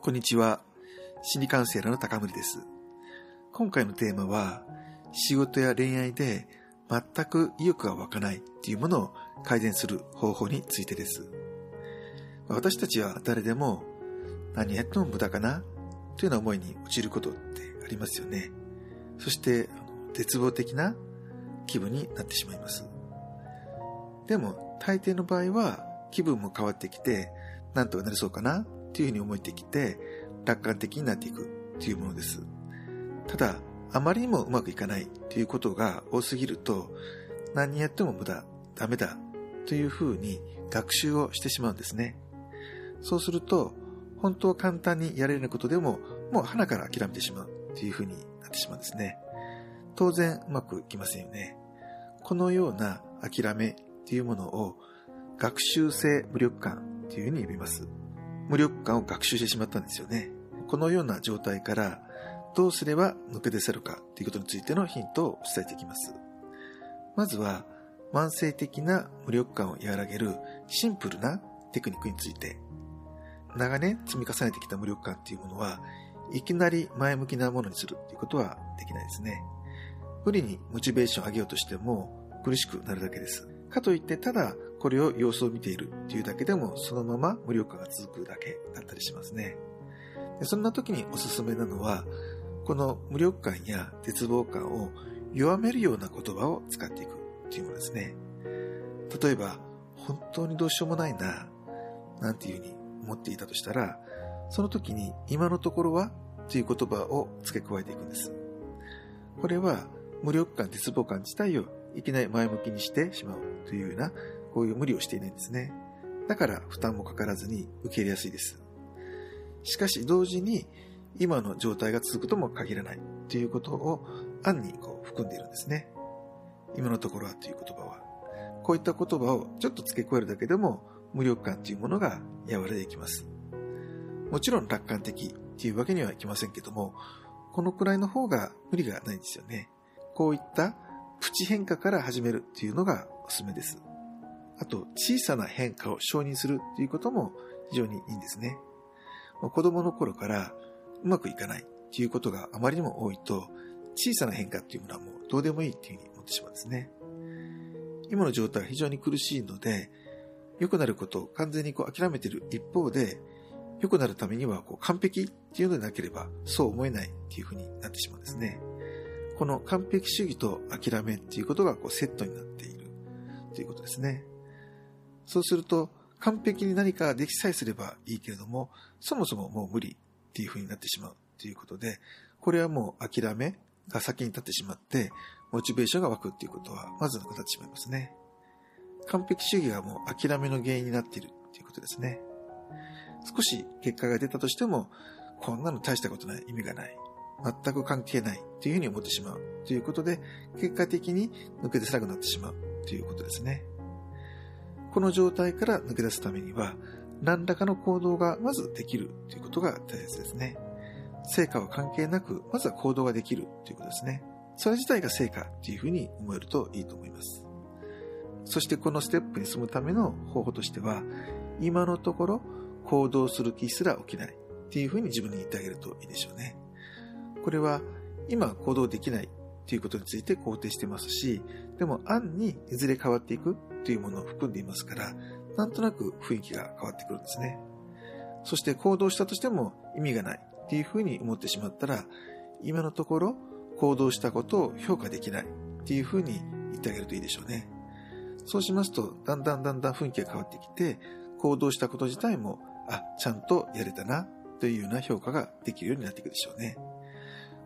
こんにちは。心理カウンセラーの高森です。今回のテーマは、仕事や恋愛で全く意欲が湧かないっていうものを改善する方法についてです。私たちは誰でも何やっても無駄かなというような思いに陥ることってありますよね。そして絶望的な気分になってしまいます。でも大抵の場合は気分も変わってきてなんとかなりそうかなというふうに思ってきて楽観的になっていくというものです。ただあまりにもうまくいかないということが多すぎると何やっても無駄、ダメだというふうに学習をしてしまうんですね。そうすると本当は簡単にやれることでももう鼻から諦めてしまうというふうになってしまうんですね。当然うまくいきませんよね。このような諦めというものを学習性無力感というふうに呼びます。無力感を学習してしまったんですよね。このような状態からどうすれば抜け出せるかということについてのヒントを伝えていきます。まずは慢性的な無力感を和らげるシンプルなテクニックについて長年積み重ねてきた無力感っていうものはいきなり前向きなものにするっていうことはできないですね。無理にモチベーションを上げようとしても苦しくなるだけです。かといってただこれを様子を見ているっていうだけでもそのまま無力感が続くだけだったりしますね。そんな時におすすめなのはこの無力感や絶望感を弱めるような言葉を使っていくっていうものですね。例えば、本当にどうしようもないな、なんていうふうに思っていたとしたら、その時に今のところはという言葉を付け加えていくんです。これは無力感、絶望感自体をいきなり前向きにしてしまうというような、こういう無理をしていないんですね。だから負担もかからずに受け入れやすいです。しかし同時に今の状態が続くとも限らないということを暗にこう含んでいるんですね。今のところはという言葉は。こういった言葉をちょっと付け加えるだけでも無力感というものが和らいでいきます。もちろん楽観的っていうわけにはいきませんけども、このくらいの方が無理がないんですよね。こういったプチ変化から始めるっていうのがおすすめです。あと、小さな変化を承認するっていうことも非常にいいんですね。子供の頃からうまくいかないっていうことがあまりにも多いと、小さな変化っていうものはもうどうでもいいっていうふうに思ってしまうんですね。今の状態は非常に苦しいので、良くなることを完全にこう諦めている一方で、良くなるためにはこう完璧っていうのでなければそう思えないっていうふうになってしまうんですね。この完璧主義と諦めっていうことがこうセットになっているということですね。そうすると完璧に何かできさえすればいいけれども、そもそももう無理っていうふうになってしまうということで、これはもう諦めが先に立ってしまって、モチベーションが湧くっていうことはまずなくなってしまいますね。完璧主義がもう諦めの原因になっているということですね。少し結果が出たとしても、こんなの大したことない、意味がない、全く関係ないというふうに思ってしまうということで、結果的に抜け出せなくなってしまうということですね。この状態から抜け出すためには、何らかの行動がまずできるということが大切ですね。成果は関係なく、まずは行動ができるということですね。それ自体が成果というふうに思えるといいと思います。そしてこのステップに進むための方法としては、今のところ行動する気すら起きないっていうふうに自分に言ってあげるといいでしょうね。これは今行動できないということについて肯定してますし、でも案にいずれ変わっていくというものを含んでいますから、なんとなく雰囲気が変わってくるんですね。そして行動したとしても意味がないっていうふうに思ってしまったら、今のところ行動したことを評価できないっていうふうに言ってあげるといいでしょうね。そうしますと、だんだんだんだん雰囲気が変わってきて、行動したこと自体も、あ、ちゃんとやれたなというような評価ができるようになっていくでしょうね。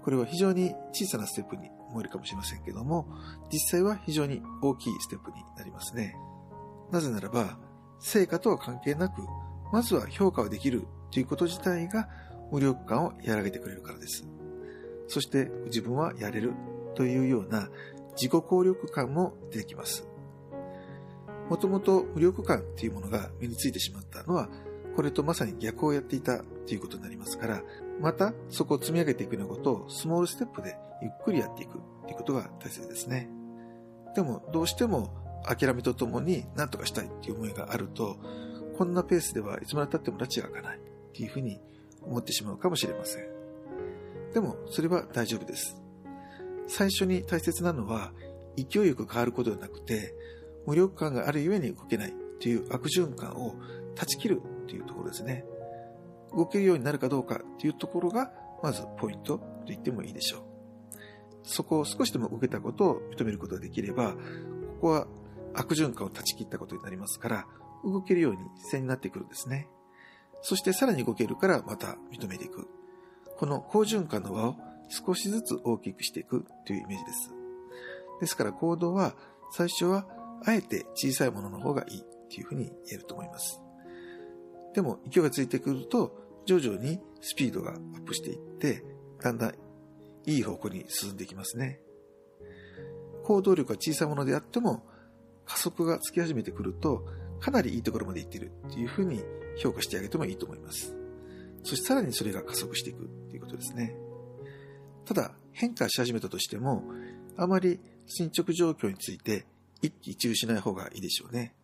これは非常に小さなステップに思えるかもしれませんけども、実際は非常に大きいステップになりますね。なぜならば、成果とは関係なく、まずは評価をできるということ自体が無力感を和らげてくれるからです。そして自分はやれるというような自己効力感も出てきます。もともと無力感というものが身についてしまったのは、これとまさに逆をやっていたということになりますから、またそこを積み上げていくようなことをスモールステップでゆっくりやっていくということが大切ですね。でもどうしても諦めとともに何とかしたいっていう思いがあると、こんなペースではいつまで経っても拉致が開かないっていうふうに思ってしまうかもしれません。でも、それは大丈夫です。最初に大切なのは、勢いよく変わることではなくて、無力感があるゆえに動けないという悪循環を断ち切るというところですね。動けるようになるかどうかというところが、まずポイントと言ってもいいでしょう。そこを少しでも受けたことを認めることができれば、ここは悪循環を断ち切ったことになりますから、動けるように線になってくるんですね。そしてさらに動けるからまた認めていく。この好循環の輪を少しずつ大きくしていくというイメージです。ですから行動は最初はあえて小さいものの方がいいというふうに言えると思います。でも勢いがついてくると徐々にスピードがアップしていって、だんだんいい方向に進んでいきますね。行動力が小さいものであっても加速がつき始めてくるとかなりいいところまで行ってるっていうふうに評価してあげてもいいと思います。そしてさらにそれが加速していくっていうことですね。ただ変化し始めたとしてもあまり進捗状況について一喜一憂しない方がいいでしょうね。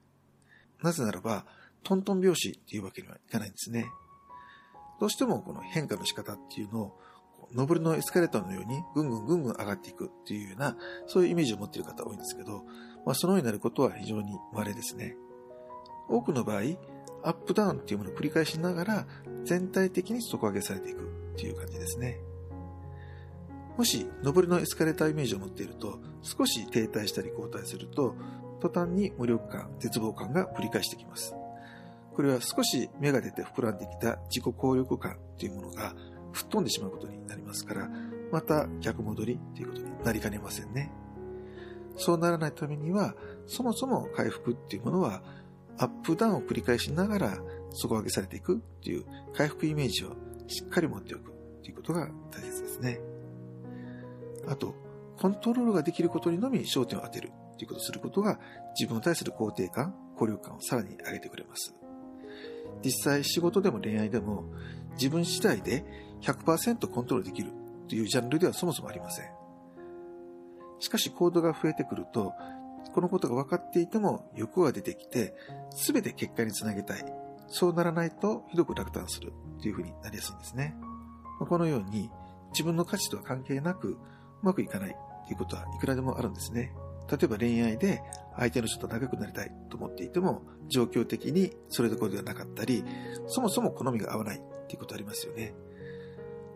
なぜならば、トントン拍子っていうわけにはいかないんですね。どうしてもこの変化の仕方っていうのを、上りのエスカレーターのようにぐんぐんぐんぐん上がっていくっていうような、そういうイメージを持っている方多いんですけど、まあ、そのようになることは非常に稀ですね。多くの場合、アップダウンっていうものを繰り返しながら、全体的に底上げされていくっていう感じですね。もし、上りのエスカレーターイメージを持っていると、少し停滞したり後退すると、途端に無力感、絶望感が繰り返してきます。これは少し芽が出て膨らんできた自己効力感というものが吹っ飛んでしまうことになりますから、また逆戻りということになりかねませんね。そうならないためには、そもそも回復っていうものは、アップダウンを繰り返しながら底上げされていくっていう回復イメージをしっかり持っておくということが大切ですね。あと、コントロールができることにのみ焦点を当てるということをすることが自分に対する肯定感、効力感をさらに上げてくれます。実際仕事でも恋愛でも自分次第で100%コントロールできるというジャンルではそもそもありません。しかし行動が増えてくると、このことが分かっていても欲が出てきて、すべて結果につなげたい。そうならないとひどく落胆するというふうになりやすいんですね。このように自分の価値とは関係なくうまくいかないということはいくらでもあるんですね。例えば恋愛で相手の人と仲良くなりたいと思っていても、状況的にそれどころではなかったり、そもそも好みが合わないっていうことありますよね。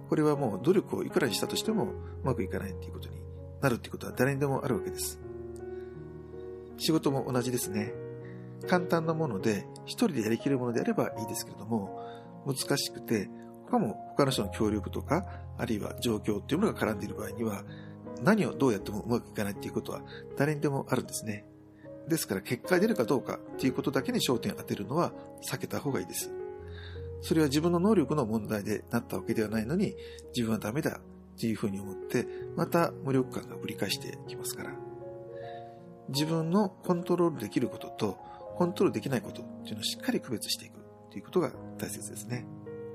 これはもう努力をいくらにしたとしてもうまくいかないっていうことになるっていうことは誰にでもあるわけです。仕事も同じですね。簡単なもので一人でやりきるものであればいいですけれども、難しくて他も他の人の協力とか、あるいは状況っていうものが絡んでいる場合には、何をどうやってもうまくいかないっていうことは誰にでもあるんですね。ですから結果が出るかどうかっていうことだけに焦点を当てるのは避けた方がいいです。それは自分の能力の問題でなったわけではないのに、自分はダメだっていうふうに思って、また無力感がぶり返してきますから。自分のコントロールできることと、コントロールできないことっていうのをしっかり区別していくということが大切ですね。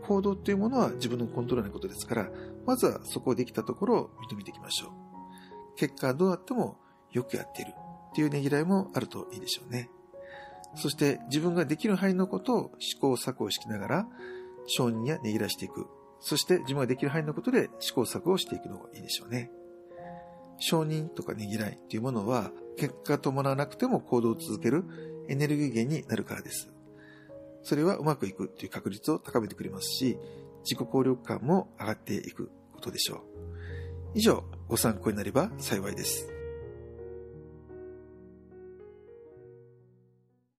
行動っていうものは自分のコントロールのことですから、まずはそこをできたところを認めていきましょう。結果どうなってもよくやっているっていうねぎらいもあるといいでしょうね。そして自分ができる範囲のことを試行錯誤しながら承認やねぎらしていく。そして自分ができる範囲のことで試行錯誤していくのがいいでしょうね。承認とかねぎらいっていうものは結果伴わなくても行動を続けるエネルギー源になるからです。それはうまくいくという確率を高めてくれますし、自己効力感も上がっていくことでしょう。以上、ご参考になれば幸いです。